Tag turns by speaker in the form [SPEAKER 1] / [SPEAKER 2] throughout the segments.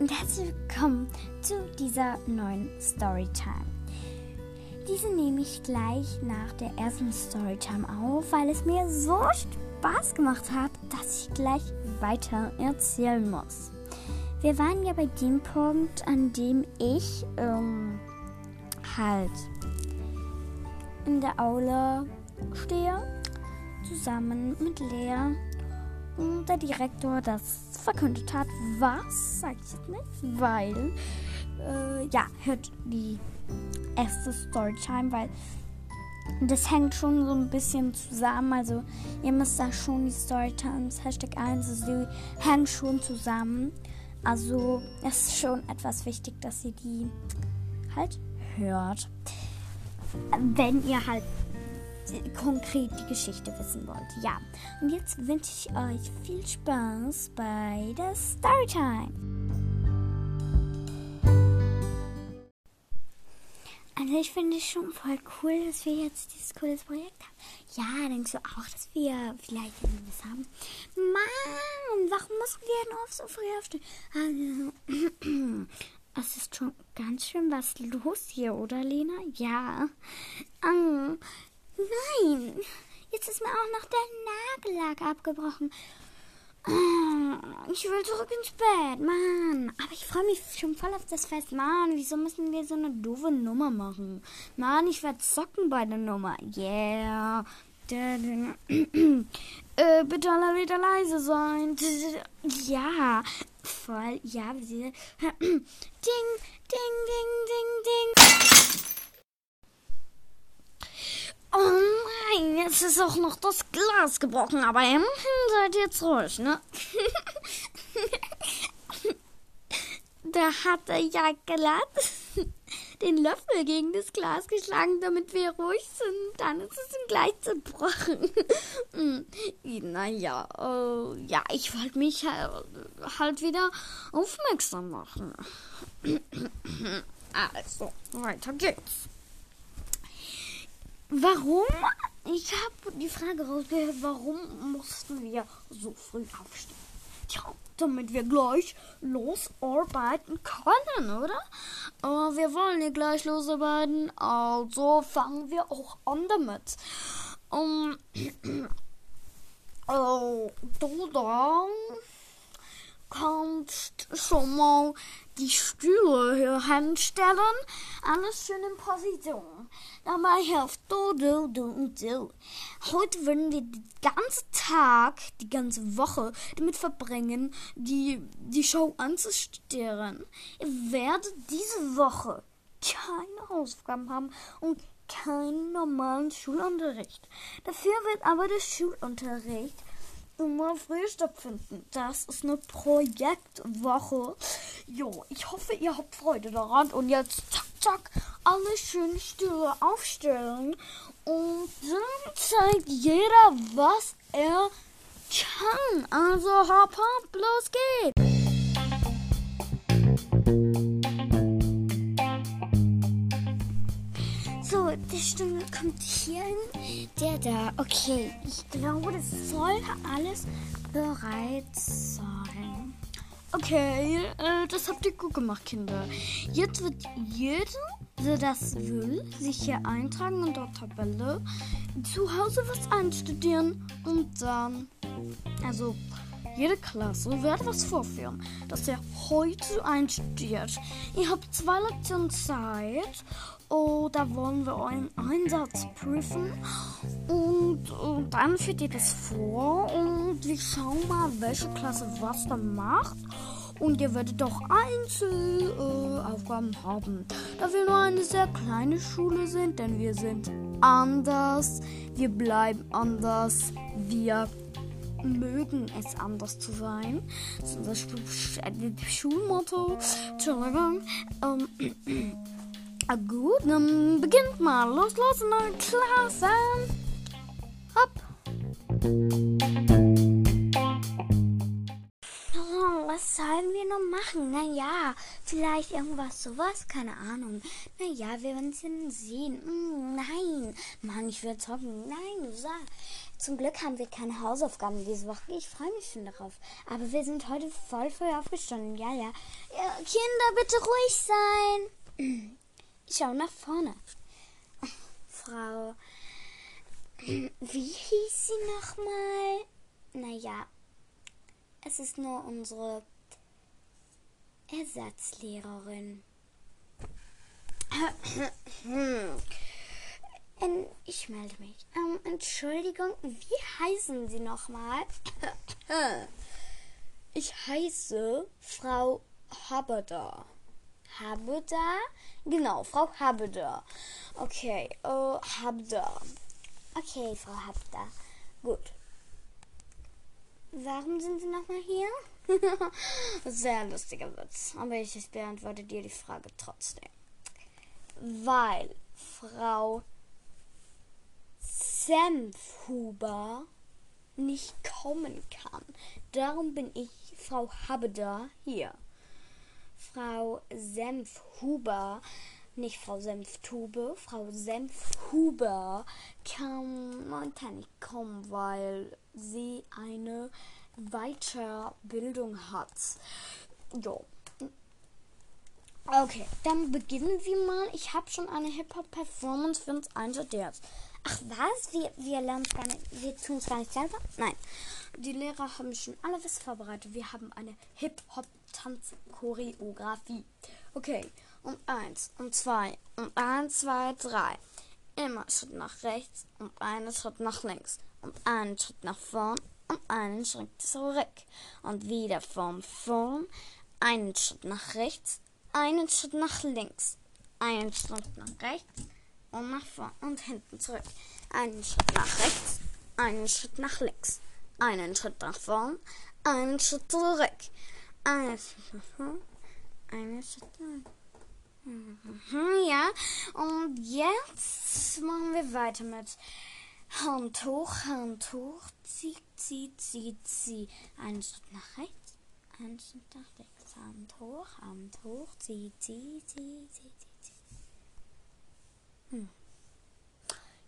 [SPEAKER 1] und herzlich willkommen zu dieser neuen Storytime. Diese nehme ich gleich nach der ersten Storytime auf, weil es mir so Spaß gemacht hat, dass ich gleich weiter erzählen muss. Wir waren ja bei dem Punkt, an dem ich ähm, halt in der Aula stehe, zusammen mit Lea der Direktor das verkündet hat. Was? Sag ich jetzt nicht, weil äh, ja, hört die erste Storytime, weil das hängt schon so ein bisschen zusammen. Also ihr müsst da schon die Storytimes, Hashtag 1, also die hängen schon zusammen. Also es ist schon etwas wichtig, dass ihr die halt hört. Wenn ihr halt konkret die Geschichte wissen wollt. Ja, und jetzt wünsche ich euch viel Spaß bei der Storytime. Also ich finde es schon voll cool, dass wir jetzt dieses cooles Projekt haben. Ja, denkst du auch, dass wir vielleicht irgendwas haben? Mann, warum müssen wir denn oft so früh aufstehen? Also, es ist schon ganz schön was los hier, oder Lena? Ja. Um, nein, jetzt ist mir auch noch der Nagellack abgebrochen. Ich will zurück ins Bett, Mann. Aber ich freue mich schon voll auf das Fest. Mann, wieso müssen wir so eine doofe Nummer machen? Mann, ich werde zocken bei der Nummer. Yeah. äh, bitte alle wieder leise sein. Ja, voll. Ja, ding, ding, ding, ding, ding. Oh nein, jetzt ist auch noch das Glas gebrochen, aber immerhin seid ihr jetzt ruhig, ne? da hat er ja glatt den Löffel gegen das Glas geschlagen, damit wir ruhig sind. Dann ist es ihm gleich zerbrochen. Hm, naja, äh, ja, ich wollte mich halt wieder aufmerksam machen. also, weiter geht's. Warum? Ich habe die Frage rausgehört, warum mussten wir so früh aufstehen? Tja, damit wir gleich losarbeiten können, oder? Aber wir wollen ja gleich losarbeiten, also fangen wir auch an damit. Um, oh, du da kannst schon mal die Stühle hier hinstellen. Alles schön in Position. Dabei hilft du, du, du und du. Heute werden wir den ganzen Tag, die ganze Woche damit verbringen, die, die Show anzustören. Ihr werdet diese Woche keine Hausaufgaben haben und keinen normalen Schulunterricht. Dafür wird aber der Schulunterricht immer früh stattfinden. Das ist eine Projektwoche. Jo, ich hoffe, ihr habt Freude daran. Und jetzt zack, zack, alle schön Stühle aufstellen. Und dann zeigt jeder, was er kann. Also hopp, hopp, los geht's. Stimme kommt hier hin. Der da. Okay, ich glaube, das soll alles bereit sein. Okay, äh, das habt ihr gut gemacht, Kinder. Jetzt wird jeder, der das will, sich hier eintragen und dort Tabelle zu Hause was einstudieren und dann, also jede Klasse wird was vorführen, das er heute einstudiert. Ihr habt zwei Lektionen Zeit Da wollen wir euren Einsatz prüfen. Und, und dann führt ihr das vor und wir schauen mal, welche Klasse was dann macht. Und ihr werdet auch Einzelaufgaben äh, haben. Da wir nur eine sehr kleine Schule sind, denn wir sind anders. Wir bleiben anders. Wir mögen es anders zu sein. Das ist unser Schulmotto. Entschuldigung. Ähm, gut, dann beginnt mal. Los, los, neue Klasse. Hopp. Was sollen wir noch machen? Naja, vielleicht irgendwas sowas, keine Ahnung. Naja, wir werden es sehen. Mm, nein, Mann, ich will zocken. Nein, sagst. Zum Glück haben wir keine Hausaufgaben diese Woche. Ich freue mich schon darauf. Aber wir sind heute voll früh aufgestanden. Ja. ja Kinder, bitte ruhig sein. Ich schaue nach vorne. Frau. Wie hieß sie nochmal? Naja, es ist nur unsere Ersatzlehrerin. Ich melde mich. Ähm, Entschuldigung, wie heißen Sie nochmal? Ich heiße Frau Habeda. Habeda? Genau, Frau Habeda. Okay, uh, Habeda. Okay, Frau Habeda. Gut. Warum sind Sie nochmal hier? Sehr lustiger Witz. Aber ich beantworte dir die Frage trotzdem. Weil Frau Senfhuber nicht kommen kann. Darum bin ich, Frau Habeda, hier. Frau Senfhuber, nicht Frau Senftube, Frau Senfhuber kann momentan nicht kommen, weil sie eine Weiterbildung hat. Jo. Okay, dann beginnen wir mal. Ich habe schon eine Hip-Hop-Performance für uns einstudiert. Ach was? Wir, wir lernen gar nicht, wir tun es gar nicht selber? Nein. Die Lehrer haben schon alles vorbereitet. Wir haben eine Hip-Hop-Tanz-Choreografie. Okay. Und eins, und zwei, und eins, zwei, drei. Immer Schritt nach rechts und einen Schritt nach links. Und einen Schritt nach vorn und einen Schritt zurück. Und wieder von vorn. Einen Schritt nach rechts, einen Schritt nach links. Einen Schritt nach rechts und nach vorn und hinten zurück. Einen Schritt nach rechts, einen Schritt nach links, einen Schritt nach vorn, einen Schritt zurück. Nach vorn, einen Schritt nach mhm, ja, und jetzt machen wir weiter mit Hand hoch, Hand hoch, zieh, zieh, zieh, zieh. Einen Schritt nach rechts, einen Schritt nach links. Hand hoch, Hand hoch, zieh, zieh, zieh, zieh, zieh. Hm.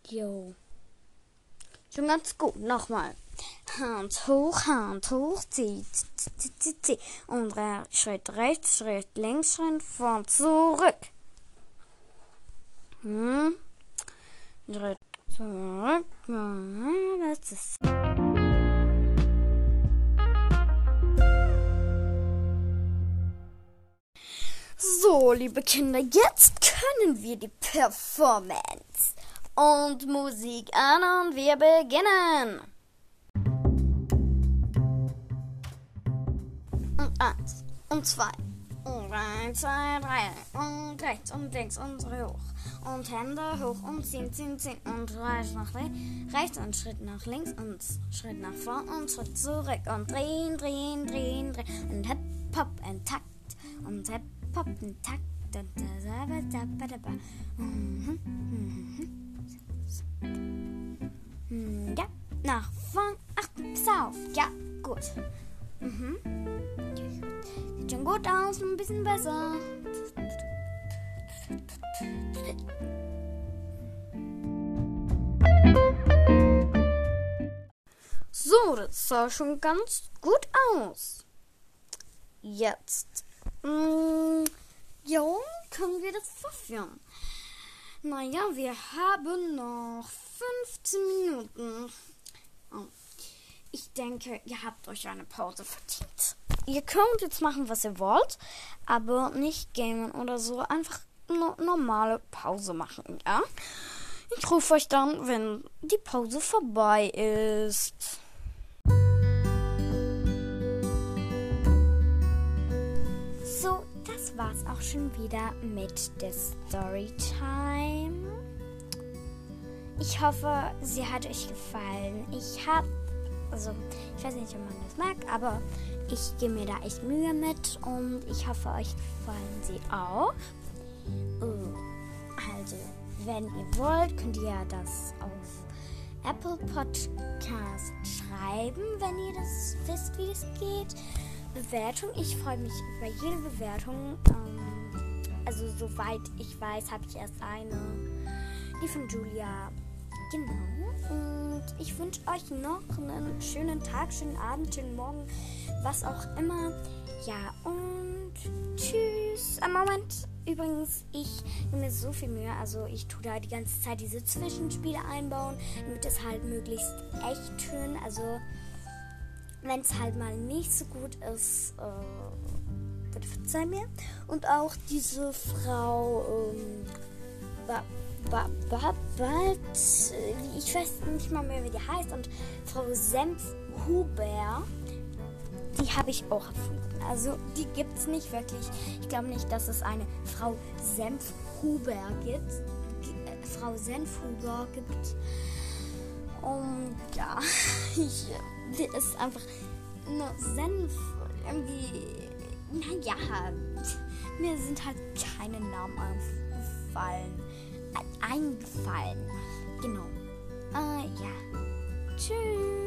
[SPEAKER 1] Jo. Schon ganz gut. Nochmal. Hand hoch, Hand hoch, zieh, zieh, zieh, zieh. Und Schritt rechts, Schritt links, Schritt vor, zurück. Hm. Schritt zurück. Das ist. So, liebe Kinder, jetzt können wir die Performance und Musik an und wir beginnen. Eins und zwei. Und eins, zwei, drei. Und rechts und links und hoch. Und Hände hoch und ziehen, ziehen, ziehen. Und rechts nach rechts und Schritt nach links und Schritt nach vorn und Schritt zurück. Und drehen, drehen, drehen, drehen. Und hip hop in Takt. Und hip poppen Takt. Ja, nach vorn. Ach, pass auf. Ja, gut. Gut aus, ein bisschen besser. So, das sah schon ganz gut aus. Jetzt Mm, ja, können wir das fortführen? Naja, wir haben noch 15 Minuten. Oh. Ich denke, ihr habt euch eine Pause verdient. Ihr könnt jetzt machen, was ihr wollt, aber nicht gamen oder so. Einfach no normale Pause machen, ja? Ich rufe euch dann, wenn die Pause vorbei ist. das war's auch schon wieder mit der Storytime. Ich hoffe, sie hat euch gefallen. Ich habe, also ich weiß nicht, ob man das mag, aber ich gebe mir da echt Mühe mit und ich hoffe, euch gefallen sie auch. Oh, also, wenn ihr wollt, könnt ihr das auf Apple Podcast schreiben, wenn ihr das wisst, wie das geht. Bewertung. Ich freue mich über jede Bewertung. Ähm, also soweit ich weiß, habe ich erst eine. Die von Julia. Genau. Und ich wünsche euch noch einen schönen Tag, schönen Abend, schönen Morgen, was auch immer. Ja, und tschüss. Am Moment. Übrigens, ich nehme mir so viel Mühe. Also ich tue da die ganze Zeit diese Zwischenspiele einbauen, damit es halt möglichst echt tönt. Also wenn es halt mal nicht so gut ist, äh, bitte verzeih mir. Und auch diese Frau, ähm, ba, ich weiß nicht mal mehr, wie die heißt. Und Frau Senfhuber, die habe ich auch erfunden. Also die gibt es nicht wirklich. Ich glaube nicht, dass es eine Frau Senfhuber gibt. Äh, Frau Senfhuber gibt. Und ja, ich, die ist einfach nur Senf. Irgendwie, naja, mir sind halt keine Namen eingefallen. Eingefallen. Genau. Äh, ja. Tschüss.